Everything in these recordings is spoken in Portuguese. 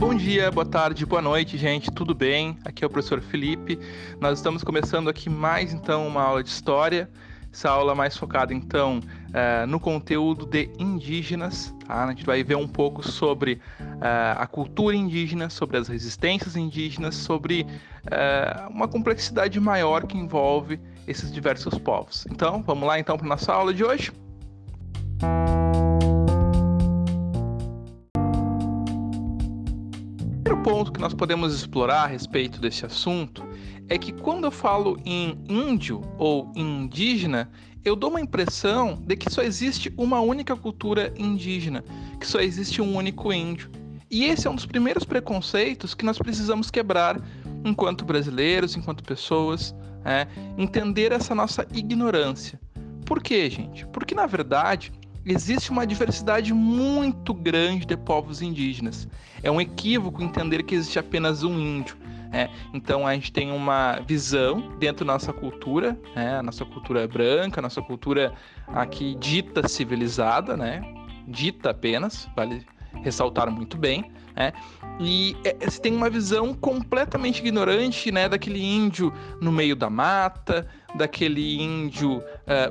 Bom dia, boa tarde, boa noite, gente. Tudo bem? Aqui é o professor Felipe. Nós estamos começando aqui mais então uma aula de história. Essa aula mais focada então uh, no conteúdo de indígenas. Tá? A gente vai ver um pouco sobre uh, a cultura indígena, sobre as resistências indígenas, sobre uh, uma complexidade maior que envolve esses diversos povos. Então, vamos lá então para nossa aula de hoje. Ponto que nós podemos explorar a respeito desse assunto é que quando eu falo em índio ou indígena, eu dou uma impressão de que só existe uma única cultura indígena, que só existe um único índio. E esse é um dos primeiros preconceitos que nós precisamos quebrar enquanto brasileiros, enquanto pessoas, é, entender essa nossa ignorância. Por quê, gente? Porque na verdade existe uma diversidade muito grande de povos indígenas. É um equívoco entender que existe apenas um índio. É, então a gente tem uma visão dentro da nossa cultura, né, a nossa cultura branca, a nossa cultura aqui dita civilizada, né, dita apenas, vale ressaltar muito bem, né, e é, você tem uma visão completamente ignorante né, daquele índio no meio da mata, daquele índio uh,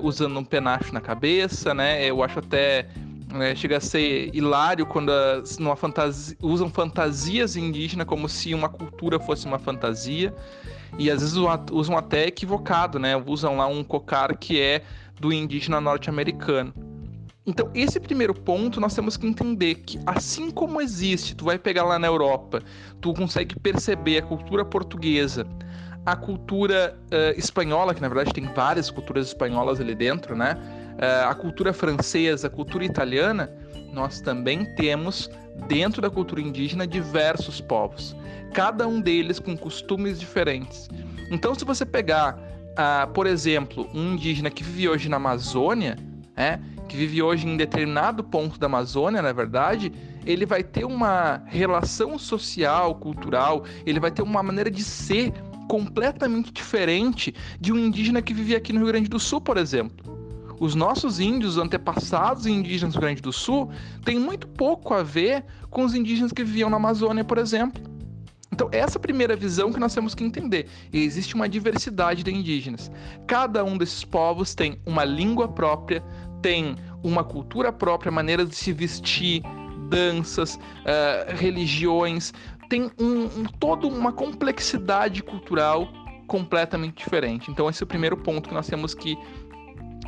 usando um penacho na cabeça, né, eu acho até é, chega a ser hilário quando as, fantasia, usam fantasias indígenas como se uma cultura fosse uma fantasia. E às vezes usam até equivocado, né? Usam lá um cocar que é do indígena norte-americano. Então, esse primeiro ponto nós temos que entender que, assim como existe, tu vai pegar lá na Europa, tu consegue perceber a cultura portuguesa, a cultura uh, espanhola, que na verdade tem várias culturas espanholas ali dentro, né? uh, a cultura francesa, a cultura italiana, nós também temos dentro da cultura indígena diversos povos, cada um deles com costumes diferentes. Então, se você pegar, uh, por exemplo, um indígena que vive hoje na Amazônia, né, que vive hoje em determinado ponto da Amazônia, na verdade, ele vai ter uma relação social, cultural, ele vai ter uma maneira de ser completamente diferente de um indígena que vivia aqui no Rio Grande do Sul, por exemplo os nossos índios antepassados indígenas do Rio Grande do Sul têm muito pouco a ver com os indígenas que viviam na Amazônia, por exemplo. Então, essa é primeira visão que nós temos que entender. Existe uma diversidade de indígenas. Cada um desses povos tem uma língua própria, tem uma cultura própria, maneira de se vestir, danças, uh, religiões, tem um, um, toda uma complexidade cultural completamente diferente. Então, esse é o primeiro ponto que nós temos que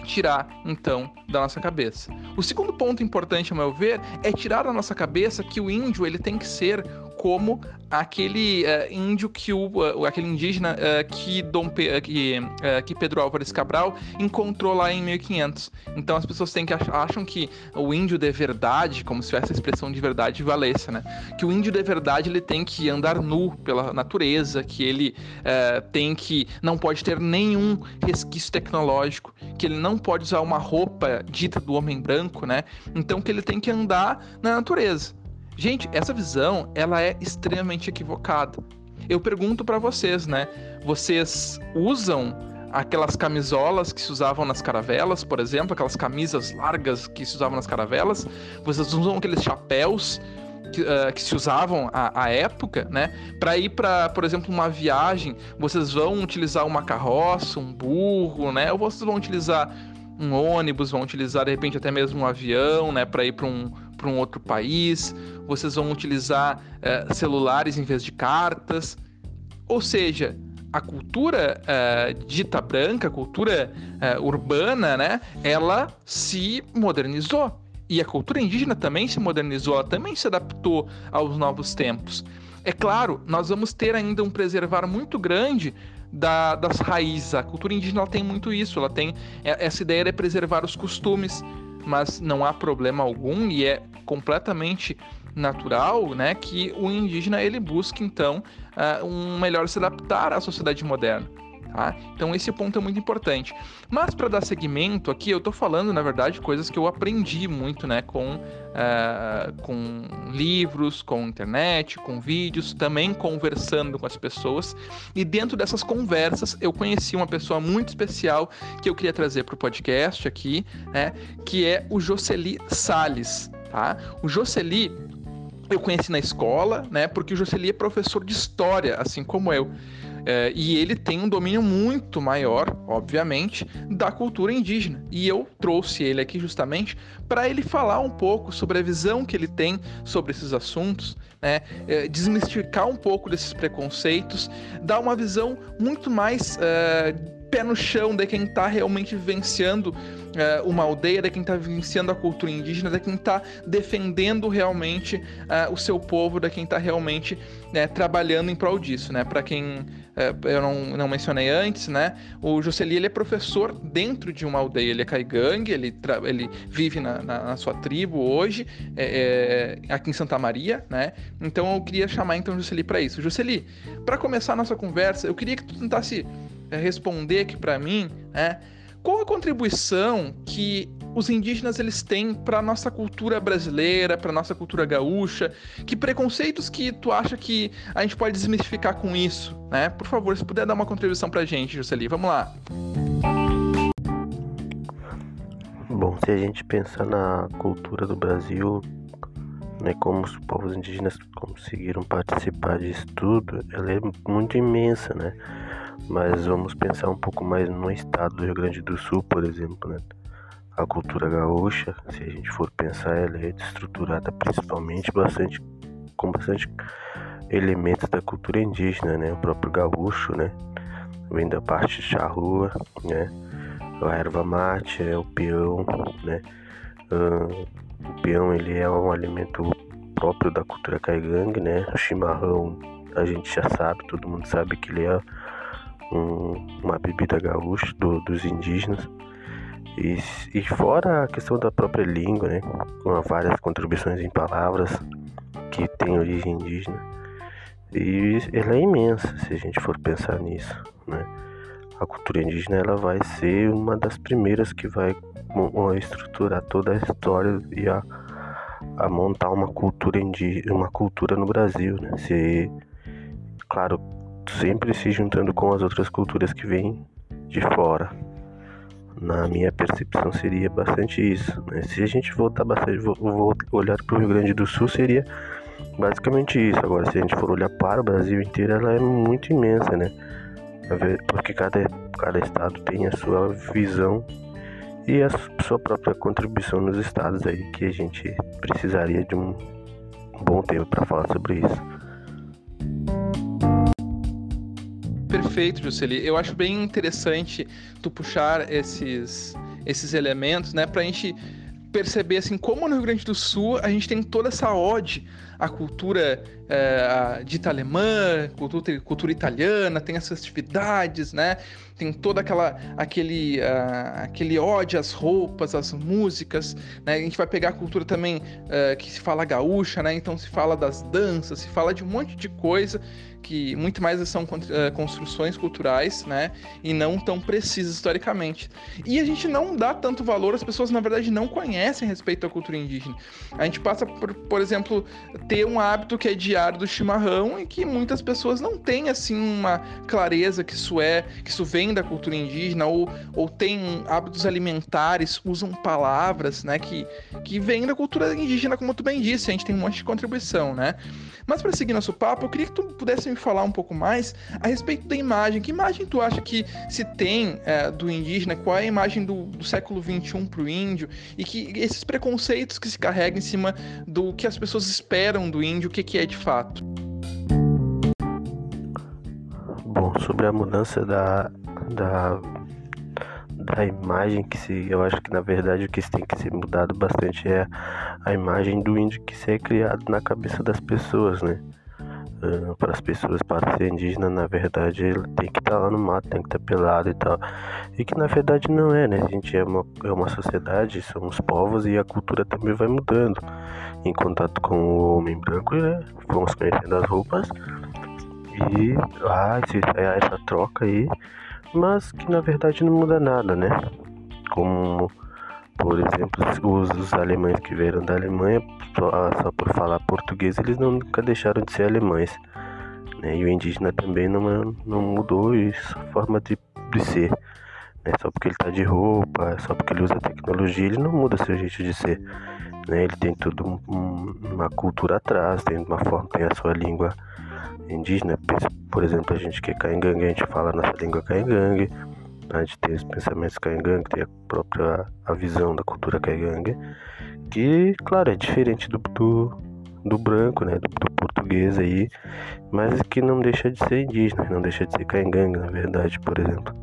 tirar então da nossa cabeça. O segundo ponto importante, ao meu ver, é tirar da nossa cabeça que o índio ele tem que ser como aquele uh, índio que o uh, aquele indígena uh, que Dom Pe que, que Pedro Álvares Cabral encontrou lá em 1500. Então as pessoas têm que ach acham que o índio de verdade, como se essa expressão de verdade valesse, né? Que o índio de verdade ele tem que andar nu pela natureza, que ele tem que não pode ter nenhum resquício tecnológico, que ele não pode usar uma roupa dita do homem branco, né? Então que ele tem que andar na natureza. Gente, essa visão, ela é extremamente equivocada. Eu pergunto para vocês, né? Vocês usam aquelas camisolas que se usavam nas caravelas, por exemplo, aquelas camisas largas que se usavam nas caravelas? Vocês usam aqueles chapéus que, uh, que, se usavam à, à época, né? Para ir para, por exemplo, uma viagem, vocês vão utilizar uma carroça, um burro, né? Ou vocês vão utilizar um ônibus, vão utilizar de repente até mesmo um avião, né? Para ir para um, para um outro país, vocês vão utilizar uh, celulares em vez de cartas. Ou seja, a cultura uh, dita branca, a cultura uh, urbana, né, ela se modernizou. E a cultura indígena também se modernizou, ela também se adaptou aos novos tempos. É claro, nós vamos ter ainda um preservar muito grande da, das raízes. A cultura indígena tem muito isso, ela tem essa ideia de preservar os costumes, mas não há problema algum e é completamente natural, né, que o indígena ele busque então uh, um melhor se adaptar à sociedade moderna. Tá? Então esse ponto é muito importante. Mas para dar seguimento aqui, eu estou falando, na verdade, coisas que eu aprendi muito, né, com, uh, com livros, com internet, com vídeos, também conversando com as pessoas. E dentro dessas conversas, eu conheci uma pessoa muito especial que eu queria trazer para o podcast aqui, né, que é o Jocely Sales. Tá? O Jocely eu conheci na escola, né? Porque o Jocely é professor de história, assim como eu. É, e ele tem um domínio muito maior, obviamente, da cultura indígena. E eu trouxe ele aqui justamente para ele falar um pouco sobre a visão que ele tem sobre esses assuntos, né? É, desmistificar um pouco desses preconceitos, dar uma visão muito mais. É, pé no chão de quem está realmente vivenciando uh, uma aldeia, de quem está vivenciando a cultura indígena, de quem está defendendo realmente uh, o seu povo, de quem está realmente né, trabalhando em prol disso, né? Para quem eu não, não mencionei antes, né? O Jocely ele é professor dentro de uma aldeia, ele é caigangue, ele, ele vive na, na, na, sua tribo hoje, é, é, aqui em Santa Maria, né? Então eu queria chamar então o Jocely para isso. Jocely, para começar a nossa conversa, eu queria que tu tentasse é, responder aqui para mim, né? Qual a contribuição que os indígenas eles têm para nossa cultura brasileira, para nossa cultura gaúcha? Que preconceitos que tu acha que a gente pode desmistificar com isso, né? Por favor, se puder dar uma contribuição para a gente, Juscelie, vamos lá. Bom, se a gente pensar na cultura do Brasil, né, como os povos indígenas conseguiram participar disso tudo, ela é muito imensa, né? Mas vamos pensar um pouco mais no estado do Rio Grande do Sul, por exemplo, né? A cultura gaúcha, se a gente for pensar, ela é estruturada principalmente bastante com bastante elementos da cultura indígena, né? O próprio gaúcho, né? Vem da parte charrua, né? A erva mate, é o peão, né? O peão ele é um alimento próprio da cultura caigangue, né? O chimarrão a gente já sabe, todo mundo sabe que ele é um, uma bebida gaúcha do, dos indígenas. E, e fora a questão da própria língua, né, com várias contribuições em palavras que tem origem indígena. E ela é imensa se a gente for pensar nisso, né? A cultura indígena ela vai ser uma das primeiras que vai estruturar toda a história e a, a montar uma cultura indígena, uma cultura no Brasil, né? Se, claro, sempre se juntando com as outras culturas que vêm de fora. Na minha percepção seria bastante isso. Né? Se a gente voltar bastante, vou, vou olhar para o Rio Grande do Sul, seria basicamente isso. Agora, se a gente for olhar para o Brasil inteiro, ela é muito imensa, né? Porque cada, cada estado tem a sua visão e a sua própria contribuição nos estados aí que a gente precisaria de um bom tempo para falar sobre isso. Perfeito, Jusceli. Eu acho bem interessante tu puxar esses, esses elementos, né, pra gente perceber assim como no Rio Grande do Sul a gente tem toda essa ode à cultura é, dita alemã, cultura, cultura italiana, tem as festividades, né? Tem toda aquela aquele uh, aquele ódio às roupas, às músicas, né? A gente vai pegar a cultura também uh, que se fala gaúcha, né? Então se fala das danças, se fala de um monte de coisa que muito mais são uh, construções culturais, né? E não tão precisas historicamente. E a gente não dá tanto valor, as pessoas na verdade não conhecem respeito à cultura indígena. A gente passa por, por exemplo, ter um hábito que é de do chimarrão e que muitas pessoas não têm assim uma clareza que isso é, que isso vem da cultura indígena ou, ou tem hábitos alimentares, usam palavras, né, que, que vêm da cultura indígena, como tu bem disse, a gente tem um monte de contribuição, né? Mas para seguir nosso papo, eu queria que tu pudesse me falar um pouco mais a respeito da imagem. Que imagem tu acha que se tem é, do indígena? Qual é a imagem do, do século XXI para o índio? E que esses preconceitos que se carregam em cima do que as pessoas esperam do índio, o que, que é de fato? Bom, sobre a mudança da, da, da imagem que se. Eu acho que na verdade o que tem que ser mudado bastante é a imagem do índio que se é criado na cabeça das pessoas, né? Uh, para as pessoas, para ser indígena, na verdade, ele tem que estar tá lá no mato, tem que estar tá pelado e tal. E que na verdade não é, né? A gente é uma, é uma sociedade, somos povos e a cultura também vai mudando. Em contato com o homem branco, né? vamos conhecendo as roupas e ah, é essa troca aí, mas que na verdade não muda nada, né? Como por exemplo, os, os alemães que vieram da Alemanha, só, só, por falar português, eles nunca deixaram de ser alemães. Né? E o indígena também não, não mudou isso, forma de, de ser. Né? Só porque ele está de roupa, só porque ele usa tecnologia, ele não muda seu jeito de ser. Né? Ele tem tudo um, uma cultura atrás, tem uma forma, tem a sua língua indígena. Por exemplo, a gente que é caingangue, a gente fala nossa língua caingangue. A gente tem os pensamentos caingangue, tem a própria a visão da cultura caingangue, que, claro, é diferente do, do, do branco, né, do, do, português aí, mas que não deixa de ser indígena, não deixa de ser caingangue, na verdade, por exemplo.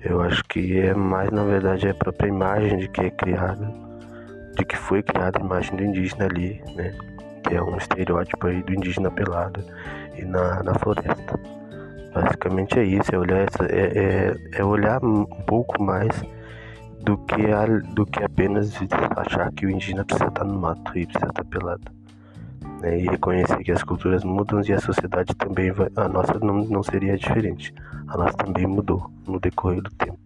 Eu acho que é mais, na verdade, é a própria imagem de que é criada, de que foi criada a imagem do indígena ali, né, que é um estereótipo aí do indígena pelado e na, na floresta. Basicamente é isso, é olhar, essa, é, é, é olhar um pouco mais do que, a, do que apenas achar que o indígena precisa estar no mato e precisa estar pelado. Né? E reconhecer que as culturas mudam e a sociedade também vai. A nossa não, não seria diferente. A nossa também mudou no decorrer do tempo.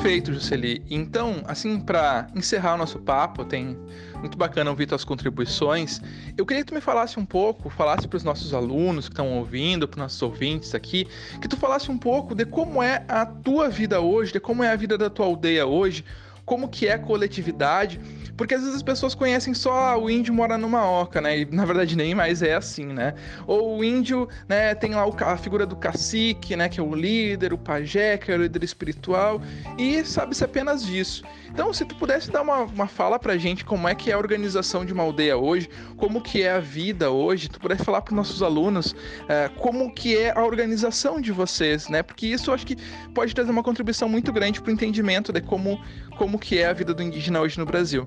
Perfeito, Jusceli. Então, assim, para encerrar o nosso papo, tem muito bacana ouvir tuas contribuições. Eu queria que tu me falasse um pouco, falasse para os nossos alunos que estão ouvindo, para os nossos ouvintes aqui, que tu falasse um pouco de como é a tua vida hoje, de como é a vida da tua aldeia hoje, como que é coletividade porque às vezes as pessoas conhecem só ah, o índio mora numa oca, né? E na verdade nem mais é assim, né? Ou o índio, né, tem lá a figura do cacique, né, que é o líder, o pajé, que é o líder espiritual, e sabe-se apenas disso. Então, se tu pudesse dar uma, uma fala pra gente como é que é a organização de uma aldeia hoje, como que é a vida hoje, tu pudesse falar para nossos alunos é, como que é a organização de vocês, né? Porque isso eu acho que pode trazer uma contribuição muito grande para o entendimento de como, como que é a vida do indígena hoje no Brasil.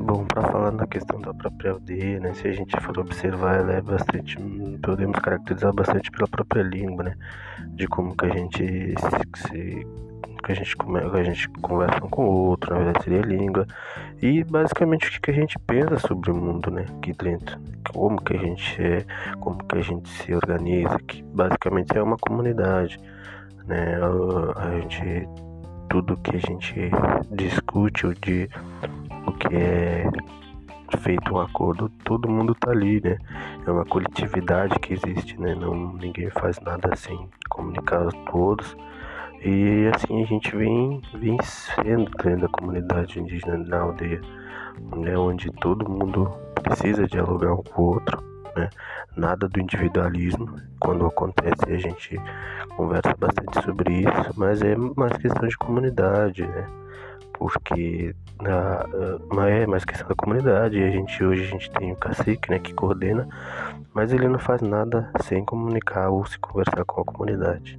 Bom, para falar na questão da própria aldeia, né, se a gente for observar, ela é bastante, podemos caracterizar bastante pela própria língua, né, de como que a gente se, se que a gente, que a gente conversa um com o outro, na verdade seria língua, e basicamente o que a gente pensa sobre o mundo, né, aqui dentro, como que a gente é, como que a gente se organiza, que basicamente é uma comunidade, né, a gente tudo que a gente discute, o de o que é feito um acordo, todo mundo tá ali, né? É uma coletividade que existe, né? Não, ninguém faz nada sem comunicar a todos. E assim a gente vem, vem sendo dentro da comunidade indígena na aldeia, né? Onde todo mundo precisa dialogar um com o outro, né? Nada do individualismo. Quando acontece a gente conversa bastante sobre isso, mas é mais questão de comunidade, né? Porque na, é mais questão da comunidade. A gente hoje a gente tem o cacique, né, que coordena, mas ele não faz nada sem comunicar ou se conversar com a comunidade.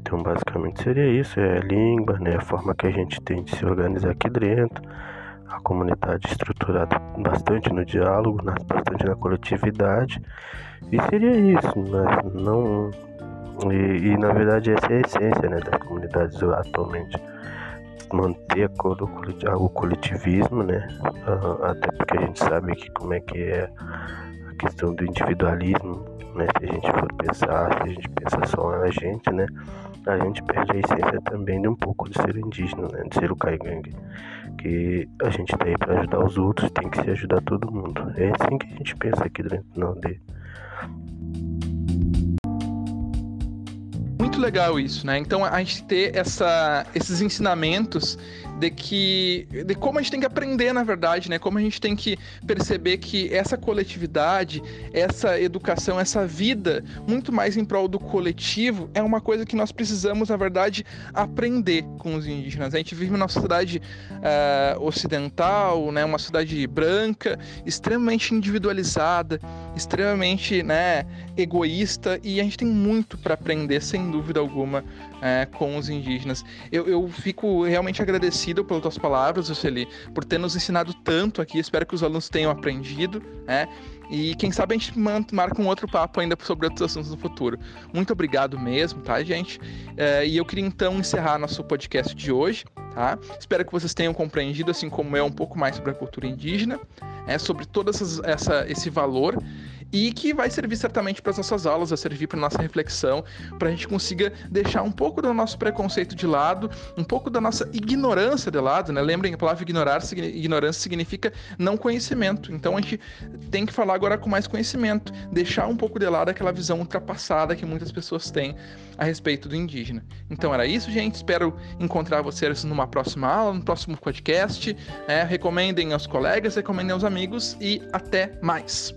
Então, basicamente seria isso, é a língua, né, a forma que a gente tem de se organizar aqui dentro, a comunidade estruturada bastante no diálogo, bastante na coletividade, e seria isso, mas não e, e, na verdade essa é a essência né, das comunidades atualmente. Manter o coletivismo, né? Até porque a gente sabe que como é que é a questão do individualismo, né? Se a gente for pensar, se a gente pensa só na gente, né? A gente perde a essência também de um pouco de ser indígena, né? De ser o caigangue. Que a gente tá aí para ajudar os outros, tem que se ajudar todo mundo. É assim que a gente pensa aqui dentro da aldeia. Muito legal isso, né? Então a gente ter essa, esses ensinamentos de que de como a gente tem que aprender, na verdade, né? Como a gente tem que perceber que essa coletividade, essa educação, essa vida muito mais em prol do coletivo é uma coisa que nós precisamos, na verdade, aprender com os indígenas. A gente vive numa sociedade uh, ocidental, né? Uma sociedade branca, extremamente individualizada, extremamente, né? Egoísta e a gente tem muito para aprender, sem dúvida alguma, uh, com os indígenas. Eu, eu fico realmente agradecido pelas tuas palavras, Luceli, por ter nos ensinado tanto aqui. Espero que os alunos tenham aprendido, né? E quem sabe a gente marca um outro papo ainda sobre outros assuntos no futuro. Muito obrigado mesmo, tá, gente? É, e eu queria então encerrar nosso podcast de hoje, tá? Espero que vocês tenham compreendido, assim como eu, um pouco mais sobre a cultura indígena, é, sobre todo essa, esse valor e que vai servir certamente para as nossas aulas, vai servir para nossa reflexão, para a gente consiga deixar um pouco do nosso preconceito de lado, um pouco da nossa ignorância de lado, né? Lembrem, a palavra ignorar, ignorância significa não conhecimento. Então a gente tem que falar agora com mais conhecimento, deixar um pouco de lado aquela visão ultrapassada que muitas pessoas têm a respeito do indígena. Então era isso, gente. Espero encontrar vocês numa próxima aula, no próximo podcast. É, recomendem aos colegas, recomendem aos amigos e até mais.